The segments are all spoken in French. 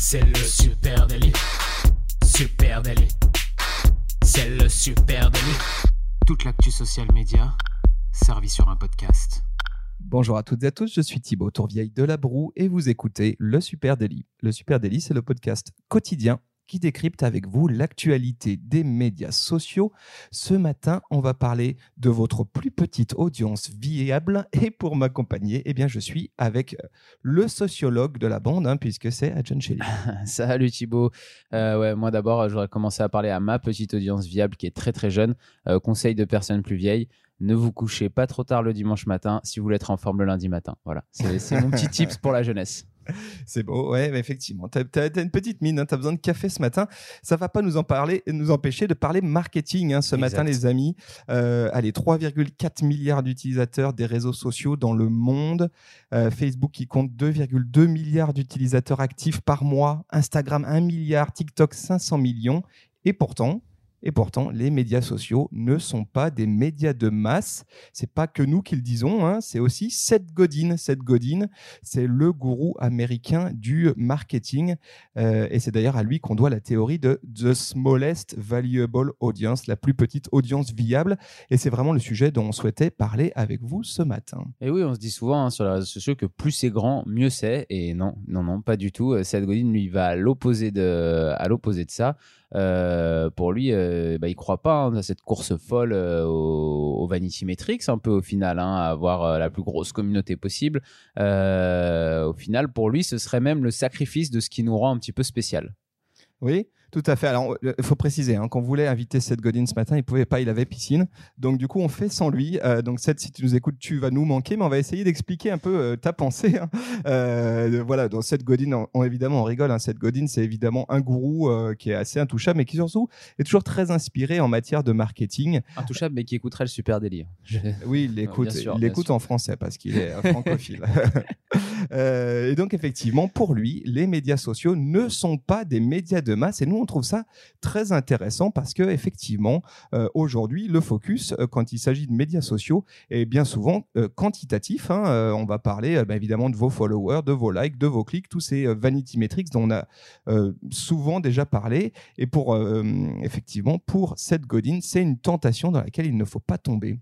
C'est le super délit. Super délit. C'est le super délit. Toute l'actu social média servie sur un podcast. Bonjour à toutes et à tous, je suis Thibaut Tourvieille de La Broue et vous écoutez Le Super Délit. Le Super Délit, c'est le podcast quotidien qui décrypte avec vous l'actualité des médias sociaux. Ce matin, on va parler de votre plus petite audience viable et pour m'accompagner, eh bien, je suis avec euh, le sociologue de la bande, hein, puisque c'est Adjan Shelley. Salut Thibaut. Euh, ouais, moi d'abord, j'aurais commencé à parler à ma petite audience viable qui est très très jeune. Euh, conseil de personnes plus vieilles. Ne vous couchez pas trop tard le dimanche matin si vous voulez être en forme le lundi matin. Voilà, c'est mon petit tips pour la jeunesse. C'est beau, ouais, effectivement. Tu as, une petite mine, hein, tu as besoin de café ce matin. Ça va pas nous en parler, nous empêcher de parler marketing hein, ce matin, les amis. Euh, allez, 3,4 milliards d'utilisateurs des réseaux sociaux dans le monde. Euh, Facebook qui compte 2,2 milliards d'utilisateurs actifs par mois. Instagram 1 milliard, TikTok 500 millions. Et pourtant, et pourtant, les médias sociaux ne sont pas des médias de masse. C'est pas que nous qui le disons, hein. c'est aussi Seth Godin. Seth Godin, c'est le gourou américain du marketing. Euh, et c'est d'ailleurs à lui qu'on doit la théorie de The Smallest Valuable Audience, la plus petite audience viable. Et c'est vraiment le sujet dont on souhaitait parler avec vous ce matin. Et oui, on se dit souvent hein, sur les réseaux sociaux que plus c'est grand, mieux c'est. Et non, non, non, pas du tout. Seth Godin, lui, va à l'opposé de, à l'opposé de ça. Euh, pour lui, euh, bah, il croit pas hein, à cette course folle euh, au, Vanity Metrics, un peu au final, hein, à avoir la plus grosse communauté possible. au final, pour lui, ce serait même le sacrifice de ce qui nous rend un petit peu spécial. Oui, tout à fait. Alors, il euh, faut préciser, hein, qu'on voulait inviter Seth Godin ce matin, il pouvait pas, il avait piscine. Donc, du coup, on fait sans lui. Euh, donc, Seth, si tu nous écoutes, tu vas nous manquer, mais on va essayer d'expliquer un peu euh, ta pensée. Hein. voilà, donc Seth Godin, on, évidemment, on rigole. Hein. Seth Godin, c'est évidemment un gourou qui est assez intouchable, mais qui surtout est toujours très inspiré en matière de marketing. Intouchable, mais qui écouterait le super délire. Oui, il l'écoute, il l'écoute en français parce qu'il est francophile. et donc, effectivement, pour lui, les médias sociaux ne sont pas des médias de masse. Et nous, on trouve ça très intéressant parce que effectivement, euh, aujourd'hui, le focus, euh, quand il s'agit de médias sociaux, est bien souvent euh, quantitatif. Hein. on va parler bah, évidemment de vos followers, de vos likes, de vos clics, tous ces vanity metrics dont on a souvent déjà parlé. Et pour effectivement, pour Seth Godin, c'est une tentation dans laquelle il ne faut pas tomber.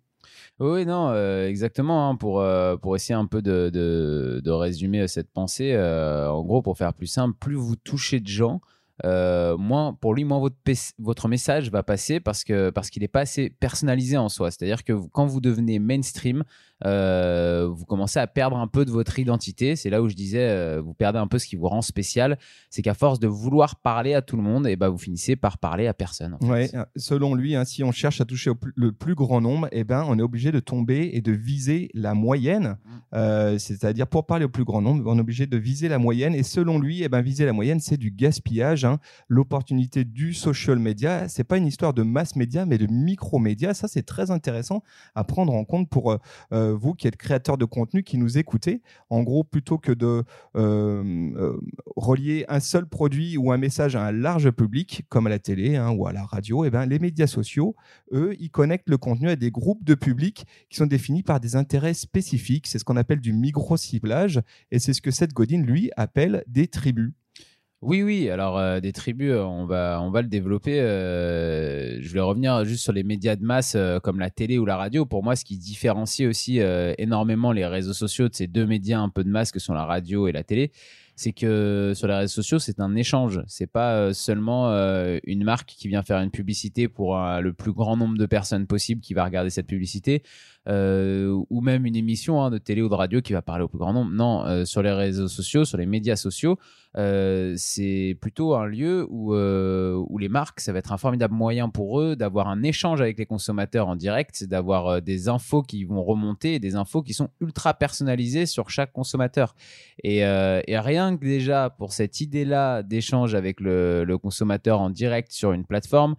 Oui, non, exactement. Hein, pour, pour essayer un peu de, de, résumer cette pensée, en gros, pour faire plus simple, plus vous touchez de gens, euh, moins, pour lui, moins votre, votre message va passer parce que parce qu'il n'est pas assez personnalisé en soi. C'est-à-dire que quand vous devenez mainstream, euh, vous commencez à perdre un peu de votre identité. C'est là où je disais, euh, vous perdez un peu ce qui vous rend spécial. C'est qu'à force de vouloir parler à tout le monde, et eh ben vous finissez par parler à personne. Ouais, selon lui, hein, si on cherche à toucher le plus grand nombre, et eh ben on est obligé de tomber et de viser la moyenne. Mm. C'est-à-dire pour parler au plus grand nombre, on est obligé de viser la moyenne. Et selon lui, et eh ben viser la moyenne, c'est du gaspillage Hein. l'opportunité du social media. C'est pas une histoire de mass média, mais de micro média. Ça, c'est très intéressant à prendre en compte pour euh, euh, vous qui êtes créateur de contenu, qui nous écoutez. En gros, plutôt que de euh, relier un seul produit ou un message à un large public, comme à la télé hein, ou à la radio, eh ben, les médias sociaux, eux, ils connectent le contenu à des groupes de publics qui sont définis par des intérêts spécifiques. C'est ce qu'on appelle du micro-ciblage et c'est ce que Seth Godin, lui, appelle des tribus. Oui, oui. Alors, euh, des tribus, euh, on va, on va le développer. Euh, je vais revenir juste sur les médias de masse comme la télé ou la radio. Pour moi, ce qui différencie aussi énormément les réseaux sociaux de ces deux médias un peu de masse que sont la radio et la télé, c'est que sur les réseaux sociaux, c'est un échange. C'est pas seulement une marque qui vient faire une publicité pour le plus grand nombre de personnes possible qui va regarder cette publicité. Euh, ou même une émission hein, de télé ou de radio qui va parler au plus grand nombre. Non, euh, sur les réseaux sociaux, sur les médias sociaux, euh, c'est plutôt un lieu où, où les marques, ça va être un formidable moyen pour eux d'avoir un échange avec les consommateurs en direct, d'avoir des infos qui vont remonter, des infos qui sont ultra personnalisées sur chaque consommateur. Et, et rien que déjà pour cette idée-là d'échange avec le, le, consommateur en direct sur une plateforme,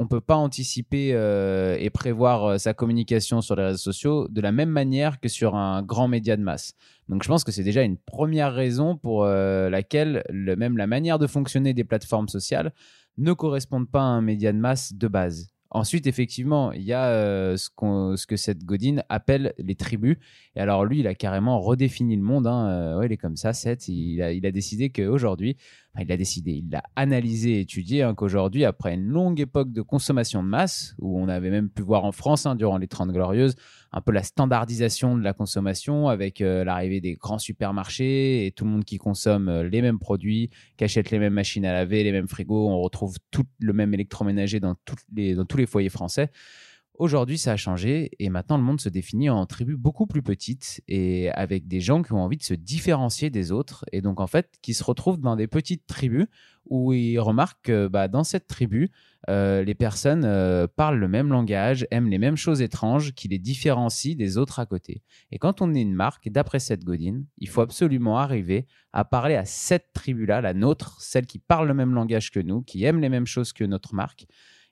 on peut pas anticiper euh, et prévoir euh, sa communication sur les réseaux sociaux de la même manière que sur un grand média de masse. Donc je pense que c'est déjà une première raison pour euh, laquelle même la manière de fonctionner des plateformes sociales ne correspondent pas à un média de masse de base. Ensuite, effectivement, il y a ce, que cette Godin appelle les tribus. Et alors, lui, il a carrément redéfini le monde. Hein. Il est comme ça, Seth. Il a, il a décidé qu'aujourd'hui, il a décidé, il l'a analysé étudié, hein, qu'aujourd'hui, après une longue époque de consommation de masse, où on avait même pu voir en France, hein, durant les 30 Glorieuses, un peu la standardisation de la consommation avec euh, l'arrivée des grands supermarchés et tout le monde qui consomme euh, les mêmes produits, qui achète les mêmes machines à laver, les mêmes frigos. On retrouve tout le même électroménager dans, les, dans tous les foyers français. Aujourd'hui, ça a changé et maintenant le monde se définit en tribus beaucoup plus petites et avec des gens qui ont envie de se différencier des autres et donc en fait qui se retrouvent dans des petites tribus où ils remarquent que bah, dans cette tribu, euh, les personnes euh, parlent le même langage, aiment les mêmes choses étranges qui les différencient des autres à côté. Et quand on est une marque, d'après cette Godin, il faut absolument arriver à parler à cette tribu-là, la nôtre, celle qui parle le même langage que nous, qui aime les mêmes choses que notre marque.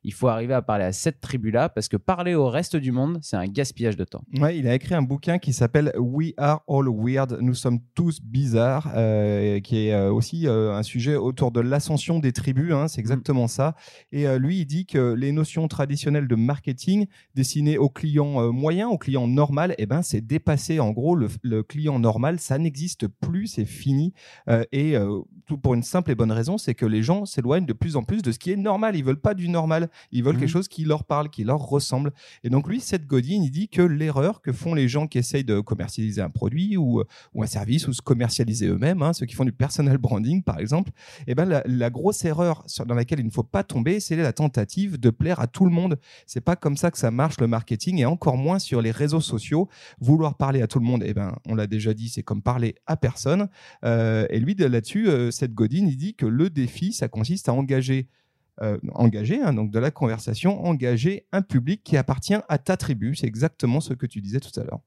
Il faut arriver à parler à cette tribu-là parce que parler au reste du monde, c'est un gaspillage de temps. Ouais, il a écrit un bouquin qui s'appelle We Are All Weird, nous sommes tous bizarres, euh, qui est euh, aussi euh, un sujet autour de l'ascension des tribus, hein, c'est exactement ça. Et euh, lui, il dit que les notions traditionnelles de marketing destinées aux clients moyens, aux clients normal, eh ben, c'est dépassé. En gros, le, le client normal, ça n'existe plus, c'est fini. Et tout pour une simple et bonne raison, c'est que les gens s'éloignent de plus en plus de ce qui est normal. Ils veulent pas du normal. Ils veulent Mhm. quelque chose qui leur parle, qui leur ressemble. Et donc lui, Seth Godin, il dit que l'erreur que font les gens qui essayent de commercialiser un produit ou, ou un service ou se commercialiser eux-mêmes, hein, ceux qui font du personal branding par exemple, eh ben la, la grosse erreur dans laquelle il ne faut pas tomber, c'est la tentative de plaire à tout le monde. C'est pas comme ça que ça marche le marketing et encore moins sur les réseaux sociaux. Vouloir parler à tout le monde, eh ben on l'a déjà dit, c'est comme parler à personne. Euh, et lui de- là-dessus, euh, Seth Godin, il dit que le défi, ça consiste à engager euh, engager, hein, donc de la conversation, engager un public qui appartient à ta tribu. C'est exactement ce que tu disais tout à l'heure.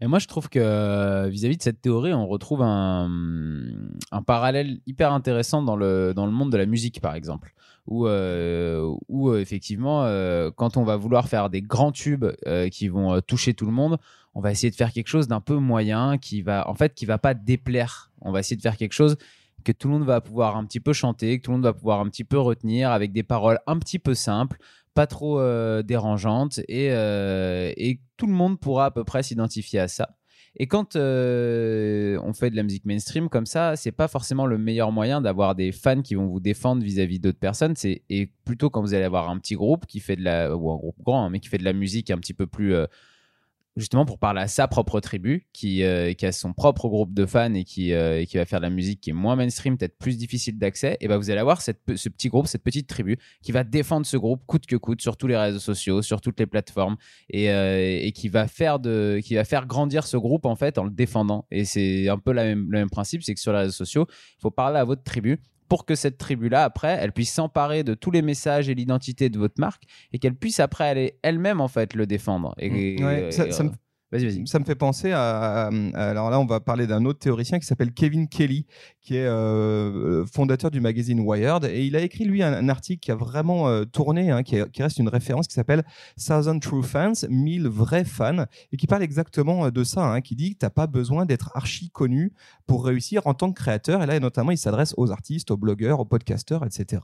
Et moi, je trouve que euh, vis-à-vis de cette théorie, on retrouve un, parallèle hyper intéressant dans le, dans le monde de la musique, par exemple. Où, euh, où effectivement, quand on va vouloir faire des grands tubes qui vont toucher tout le monde, on va essayer de faire quelque chose d'un peu moyen, qui va, en fait, qui va pas déplaire. On va essayer de faire quelque chose que tout le monde va pouvoir un petit peu chanter, que tout le monde va pouvoir un petit peu retenir, avec des paroles un petit peu simples, pas trop euh, dérangeantes, et, euh, et tout le monde pourra à peu près s'identifier à ça. Et quand euh, on fait de la musique mainstream comme ça, c'est pas forcément le meilleur moyen d'avoir des fans qui vont vous défendre vis-à-vis d'autres personnes. C'est et plutôt quand vous allez avoir un petit groupe qui fait de la ou un groupe grand, hein, mais qui fait de la musique un petit peu plus justement pour parler à sa propre tribu, qui, euh, qui a son propre groupe de fans et qui, euh, qui va faire de la musique qui est moins mainstream, peut-être plus difficile d'accès, et ben vous allez avoir cette, ce petit groupe, cette petite tribu qui va défendre ce groupe coûte que coûte sur tous les réseaux sociaux, sur toutes les plateformes, et, euh, et qui va faire de, qui va faire grandir ce groupe en fait en le défendant. Et c'est un peu le même principe, c'est que sur les réseaux sociaux, il faut parler à votre tribu pour que cette tribu-là, après, elle puisse s'emparer de tous les messages et l'identité de votre marque et qu'elle puisse après aller elle-même en fait le défendre. Et, Mm. Ouais, et- ça- et- ça me- Vas-y, vas-y. Ça me fait penser à, Alors là, on va parler d'un autre théoricien qui s'appelle Kevin Kelly, qui est euh, fondateur du magazine Wired. Et il a écrit, lui, un, article qui a vraiment euh, tourné, hein, qui reste une référence, qui s'appelle Thousand True Fans, 1000 vrais fans, et qui parle exactement euh, de ça, hein, qui dit que tu n'as pas besoin d'être archi connu pour réussir en tant que créateur. Et là, notamment, il s'adresse aux artistes, aux blogueurs, aux podcasteurs, etc.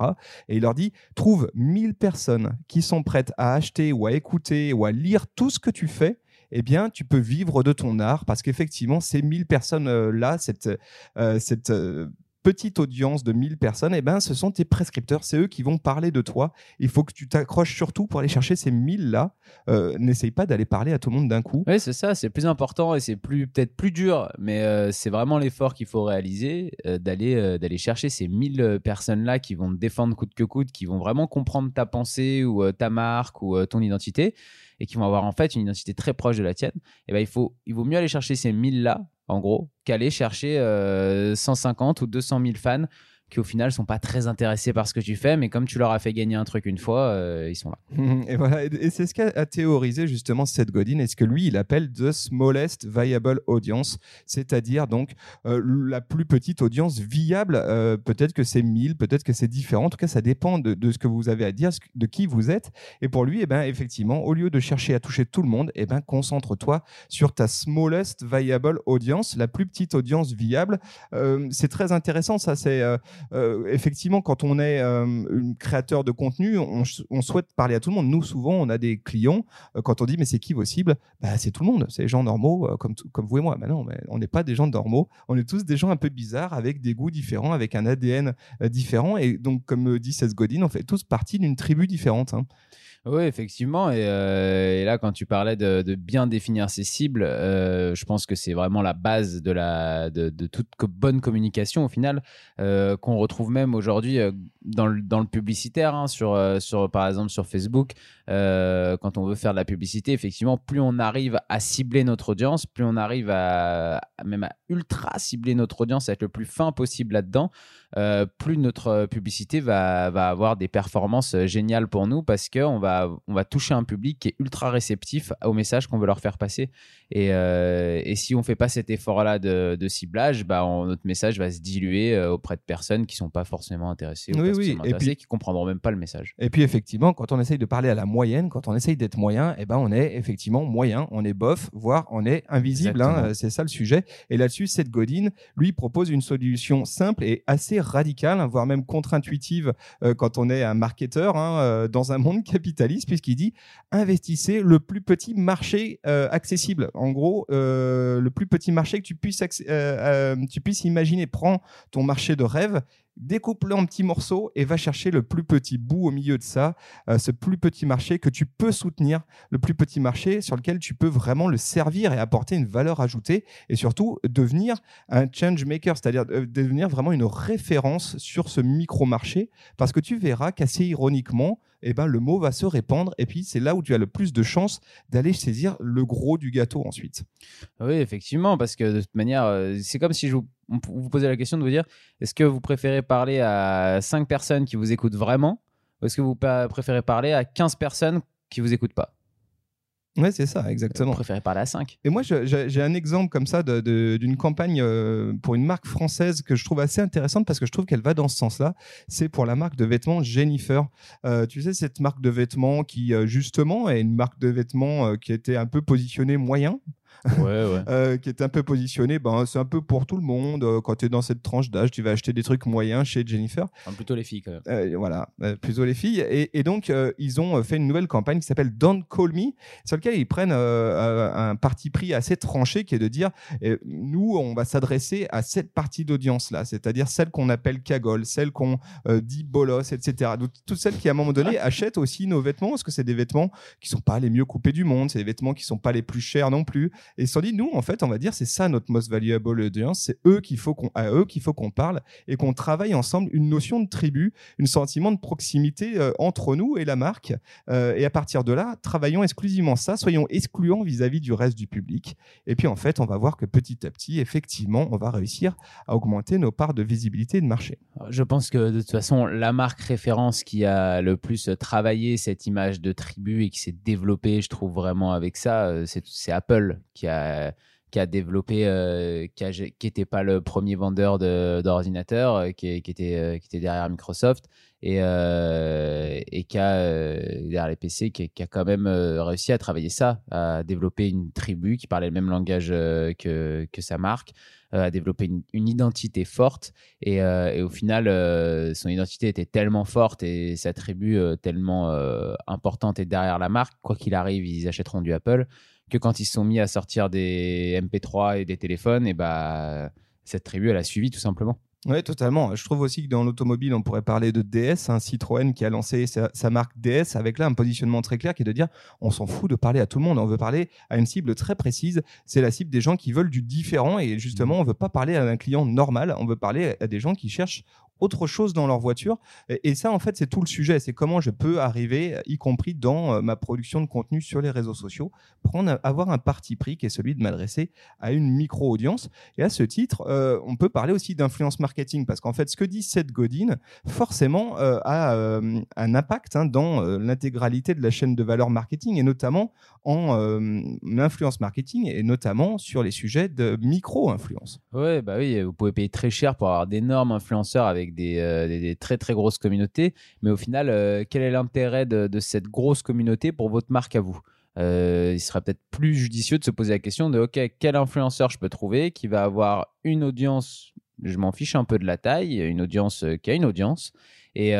Et il leur dit trouve 1000 personnes qui sont prêtes à acheter ou à écouter ou à lire tout ce que tu fais eh bien, tu peux vivre de ton art parce qu'effectivement, ces 1000 personnes-là, cette, euh, cette euh, petite audience de 1000 personnes, eh ben, ce sont tes prescripteurs. C'est eux qui vont parler de toi. Il faut que tu t'accroches surtout pour aller chercher ces 1000-là. Euh, N'essaye pas d'aller parler à tout le monde d'un coup. Oui, c'est ça, c'est plus important et c'est plus peut-être plus dur, mais euh, c'est vraiment l'effort qu'il faut réaliser euh, d'aller euh, d'aller chercher ces 1000 personnes-là qui vont te défendre coûte que coûte, qui vont vraiment comprendre ta pensée ou ta marque ou ton identité et qui vont avoir en fait une identité très proche de la tienne. Et ben il faut il vaut mieux aller chercher ces 1000-là, en gros, qu'aller chercher euh, 150 ou 200 000 fans qui au final sont pas très intéressés par ce que tu fais, mais comme tu leur as fait gagner un truc une fois, euh, ils sont là. Et voilà, et c'est ce qu'a théorisé justement Seth Godin, et ce que lui il appelle the smallest viable audience, c'est-à-dire donc euh, la plus petite audience viable? Euh, peut-être que c'est 1000, peut-être que c'est différent. En tout cas, ça dépend de, de ce que vous avez à dire, de qui vous êtes. Et pour lui, eh ben effectivement, au lieu de chercher à toucher tout le monde, eh ben concentre-toi sur ta smallest viable audience, la plus petite audience viable. C'est très intéressant, ça. C'est effectivement, quand on est un créateur de contenu, on, souhaite parler à tout le monde. Nous, souvent, on a des clients, quand on dit mais c'est qui vos cibles? Bah, C'est tout le monde, c'est les gens normaux comme, comme vous et moi. Bah non, mais on n'est pas des gens normaux, on est tous des gens un peu bizarres, avec des goûts différents, avec un ADN différent. Et donc, comme dit Seth Godin, on fait tous partie d'une tribu différente. Hein. Oui, effectivement. Euh, et, là, quand tu parlais de, bien définir ses cibles, euh, je pense que c'est vraiment la base de, la, de, toute bonne communication au final, euh, qu'on retrouve même aujourd'hui dans le, dans le publicitaire, hein, sur, par exemple sur Facebook. Quand on veut faire de la publicité, effectivement, plus on arrive à cibler notre audience, plus on arrive à, même à ultra cibler notre audience, à être le plus fin possible là-dedans, plus notre publicité va, va avoir des performances géniales pour nous parce qu'on va on va toucher un public qui est ultra réceptif au message qu'on veut leur faire passer. Et, euh, si on fait pas cet effort-là de, ciblage, bah, notre message va se diluer euh, auprès de personnes qui sont pas forcément intéressées ou oui, et puis, qui comprendront même pas le message. Et puis effectivement, quand on essaye de parler à la moyenne, quand on essaye d'être moyen, eh ben on est effectivement moyen, on est bof, voire on est invisible. Hein, c'est ça le sujet. Et là-dessus, Seth Godin, lui, propose une solution simple et assez radicale, voire même contre-intuitive euh, quand on est un marketeur hein, dans un monde capitaliste puisqu'il dit investissez le plus petit marché euh, accessible. En gros, euh, le plus petit marché que tu puisses, euh, tu puisses imaginer. Prends ton marché de rêve découpe-le en petits morceaux et va chercher le plus petit bout au milieu de ça, ce plus petit marché que tu peux soutenir, le plus petit marché sur lequel tu peux vraiment le servir et apporter une valeur ajoutée et surtout devenir un change maker, c'est-à-dire devenir vraiment une référence sur ce micro-marché parce que tu verras qu'assez ironiquement, eh ben, le mot va se répandre et puis c'est là où tu as le plus de chances d'aller saisir le gros du gâteau ensuite. Oui, effectivement, parce que de toute manière, euh, c'est comme si je vous, posais la question de vous dire est-ce que vous préférez parler à 5 personnes qui vous écoutent vraiment ou est-ce que vous préférez parler à 15 personnes qui vous écoutent pas? Ouais, c'est ça, exactement. Vous préférez parler à 5. Et moi, j'ai un exemple comme ça d'une campagne euh, pour une marque française que je trouve assez intéressante parce que je trouve qu'elle va dans ce sens-là. C'est pour la marque de vêtements Jennifer. Euh, tu sais, cette marque de vêtements qui, euh, justement, est une marque de vêtements qui était un peu positionnée moyen euh, qui est un peu positionné. Ben, c'est un peu pour tout le monde. Euh, quand tu es dans cette tranche d'âge, tu vas acheter des trucs moyens chez Jennifer. plutôt les filles, quand même. Euh, voilà, plutôt les filles. Et, donc, ils ont fait une nouvelle campagne qui s'appelle Don't Call Me, sur laquelle ils prennent un parti pris assez tranché qui est de dire nous, on va s'adresser à cette partie d'audience-là, c'est-à-dire celle qu'on appelle cagole, celle qu'on dit bolos, etc. Donc, toutes celles qui, à un moment donné, achètent aussi nos vêtements, parce que c'est des vêtements qui sont pas les mieux coupés du monde, c'est des vêtements qui sont pas les plus chers non plus. Et ils se sont dit, nous, en fait, on va dire, c'est ça notre most valuable audience, c'est eux qu'il faut qu'on, à eux qu'il faut qu'on parle et qu'on travaille ensemble une notion de tribu, un sentiment de proximité euh, entre nous et la marque. Euh, et à partir de là, travaillons exclusivement ça, soyons excluants vis-à-vis du reste du public. Et puis, en fait, on va voir que petit à petit, effectivement, on va réussir à augmenter nos parts de visibilité de marché. Je pense que de toute façon, la marque référence qui a le plus travaillé cette image de tribu et qui s'est développée, je trouve vraiment avec ça, euh, c'est Apple qui a, qui développé, euh, qui n'était pas le premier vendeur d'ordinateurs, euh, qui, était, qui était derrière Microsoft et, et qui a, derrière les PC, qui, a quand même réussi à travailler ça, à développer une tribu qui parlait le même langage que, que sa marque, à développer une, identité forte. Et, et au final, son identité était tellement forte et sa tribu tellement importante et derrière la marque, quoi qu'il arrive, ils achèteront du Apple que quand ils se sont mis à sortir des MP3 et des téléphones, et bah, cette tribu, elle a suivi tout simplement. Oui, totalement. Je trouve aussi que dans l'automobile, on pourrait parler de DS, un hein, Citroën qui a lancé sa, marque DS avec là un positionnement très clair qui est de dire on s'en fout de parler à tout le monde, on veut parler à une cible très précise. C'est la cible des gens qui veulent du différent et justement, on veut pas parler à un client normal, on veut parler à des gens qui cherchent autre chose dans leur voiture. Et, ça, en fait, c'est tout le sujet. C'est comment je peux arriver, y compris dans euh, ma production de contenu sur les réseaux sociaux, prendre, avoir un parti pris qui est celui de m'adresser à une micro-audience. Et à ce titre, euh, on peut parler aussi d'influence marketing parce qu'en fait, ce que dit Seth Godin, forcément, euh, a un impact hein, dans l'intégralité de la chaîne de valeur marketing et notamment en influence marketing et notamment sur les sujets de micro-influence. Ouais, bah oui, vous pouvez payer très cher pour avoir d'énormes influenceurs avec euh, des, très très grosses communautés. Mais au final, euh, quel est l'intérêt de, cette grosse communauté pour votre marque à vous? Euh, il serait peut-être plus judicieux de se poser la question de OK, quel influenceur je peux trouver qui va avoir une audience Je m'en fiche un peu de la taille, une audience qui a une audience. Et,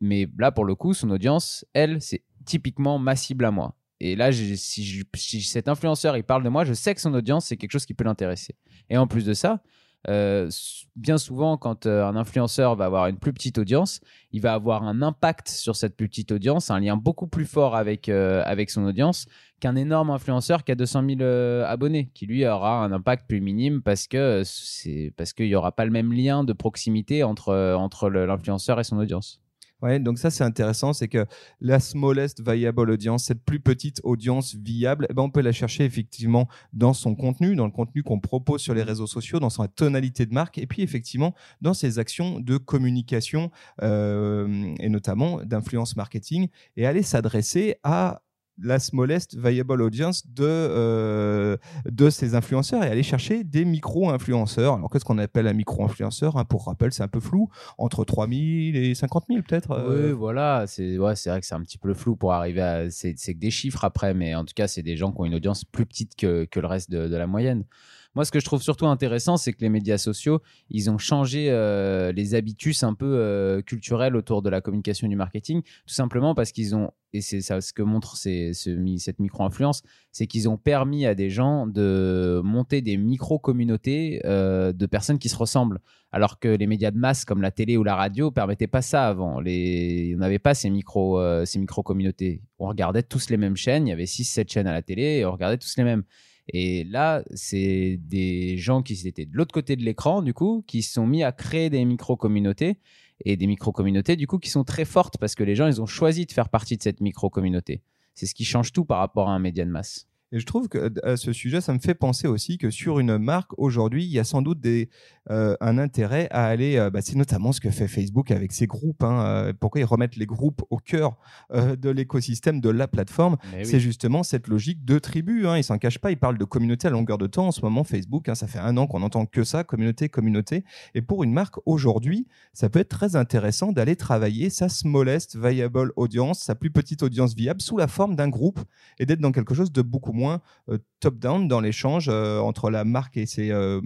mais là, pour le coup, son audience, elle, c'est typiquement ma cible à moi. Et là, si, si, cet influenceur il parle de moi, je sais que son audience, c'est quelque chose qui peut l'intéresser. Et en plus de ça, euh, bien souvent, quand euh, un influenceur va avoir une plus petite audience, il va avoir un impact sur cette plus petite audience, un lien beaucoup plus fort avec, euh, avec son audience qu'un énorme influenceur qui a 200 000 abonnés, qui lui aura un impact plus minime parce que c'est parce qu'il n'y aura pas le même lien de proximité entre, entre l'influenceur et son audience. Ouais, donc ça c'est intéressant, c'est que la smallest viable audience, cette plus petite audience viable, eh ben on peut la chercher effectivement dans son contenu, dans le contenu qu'on propose sur les réseaux sociaux, dans sa tonalité de marque, et puis effectivement dans ses actions de communication euh, et notamment d'influence marketing, et aller s'adresser à la smallest viable audience de, euh, de ces influenceurs et aller chercher des micro-influenceurs. Alors, qu'est-ce qu'on appelle un micro-influenceur hein? Pour rappel, c'est un peu flou, entre 3000 et 50 000 peut-être euh. Oui, voilà, c'est ouais, vrai que c'est un petit peu flou pour arriver à. C'est que des chiffres après, mais en tout cas, c'est des gens qui ont une audience plus petite que, que le reste de, de la moyenne. Moi, ce que je trouve surtout intéressant, c'est que les médias sociaux, ils ont changé euh, les habitus un peu euh, culturels autour de la communication et du marketing, tout simplement parce qu'ils ont, et c'est ça ce que montre cette micro-influence, c'est qu'ils ont permis à des gens de monter des micro-communautés euh, de personnes qui se ressemblent. Alors que les médias de masse comme la télé ou la radio permettaient pas ça avant. Les... On n'avait pas ces micro, ces micro-communautés. On regardait tous les mêmes chaînes. Il y avait 6-7 chaînes à la télé et on regardait tous les mêmes. Et là, c'est des gens qui étaient de l'autre côté de l'écran, du coup, qui se sont mis à créer des micro-communautés et des micro-communautés, du coup, qui sont très fortes parce que les gens, ils ont choisi de faire partie de cette micro-communauté. C'est ce qui change tout par rapport à un média de masse. Et je trouve que à ce sujet, ça me fait penser aussi que sur une marque aujourd'hui, il y a sans doute des, euh, un intérêt à aller. Euh, bah, c'est notamment ce que fait Facebook avec ses groupes. Hein, euh, pourquoi ils remettent les groupes au cœur de l'écosystème de la plateforme? C'est justement cette logique de tribu. Hein, ils s'en cachent pas. Ils parlent de communauté à longueur de temps. En ce moment, Facebook, hein, ça fait un an qu'on entend que ça, communauté, communauté. Et pour une marque aujourd'hui, ça peut être très intéressant d'aller travailler sa smallest viable audience, sa plus petite audience viable, sous la forme d'un groupe et d'être dans quelque chose de beaucoup moins euh, top-down dans l'échange euh, entre la marque et ses euh,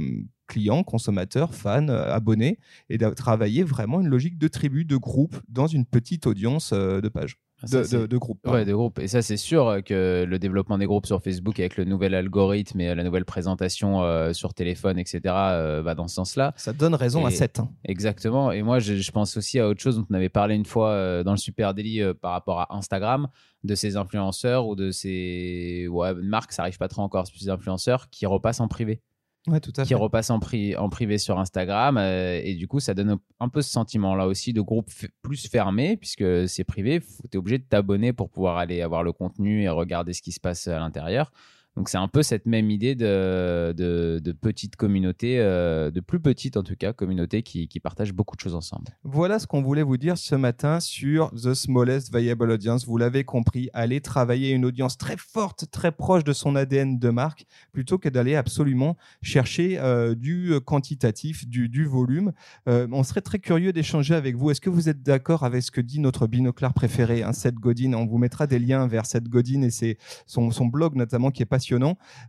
clients, consommateurs, fans, abonnés, et de travailler vraiment une logique de tribu, de groupe, dans une petite audience de pages. Ah, de, de, groupes. Ouais, de groupes. Et ça, c'est sûr que le développement des groupes sur Facebook avec le nouvel algorithme et la nouvelle présentation sur téléphone, etc., va dans ce sens-là. Ça donne raison à 7. Hein. Exactement. Et moi, je, je, pense aussi à autre chose dont on avait parlé une fois dans le Super Daily par rapport à Instagram de ces influenceurs ou de ces ouais, marques, ça arrive pas trop encore, ces influenceurs qui repassent en privé. Ouais, tout à qui repassent en, en, privé sur Instagram. Euh, et du coup, ça donne un peu ce sentiment-là aussi de groupe plus fermé, puisque c'est privé. Tu es obligé de t'abonner pour pouvoir aller avoir le contenu et regarder ce qui se passe à l'intérieur. Donc c'est un peu cette même idée de, de, de petite communauté, euh, de plus petite en tout cas, communauté qui, qui partage beaucoup de choses ensemble. Voilà ce qu'on voulait vous dire ce matin sur The Smallest Viable Audience. Vous l'avez compris, allez travailler une audience très forte, très proche de son ADN de marque, plutôt que d'aller absolument chercher euh, du quantitatif, du, du volume. Euh, on serait très curieux d'échanger avec vous. Est-ce que vous êtes d'accord avec ce que dit notre binoclard préféré, hein, Seth Godin? On vous mettra des liens vers Seth Godin et ses, son, son blog notamment qui est passionnant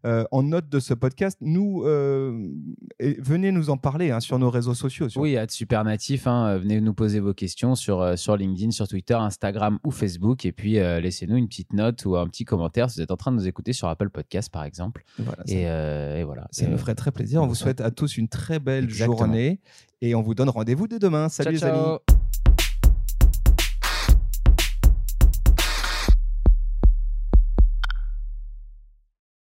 euh, en note de ce podcast, nous, euh, venez nous en parler hein, sur nos réseaux sociaux. Oui, à Super Natif, hein, venez nous poser vos questions sur, euh, sur LinkedIn, sur Twitter, Instagram ou Facebook. Et puis, laissez-nous une petite note ou un petit commentaire si vous êtes en train de nous écouter sur Apple Podcast, par exemple. et, voilà. Ça nous ferait très plaisir. On vous souhaite à tous une très belle journée et on vous donne rendez-vous dès demain. Salut les amis.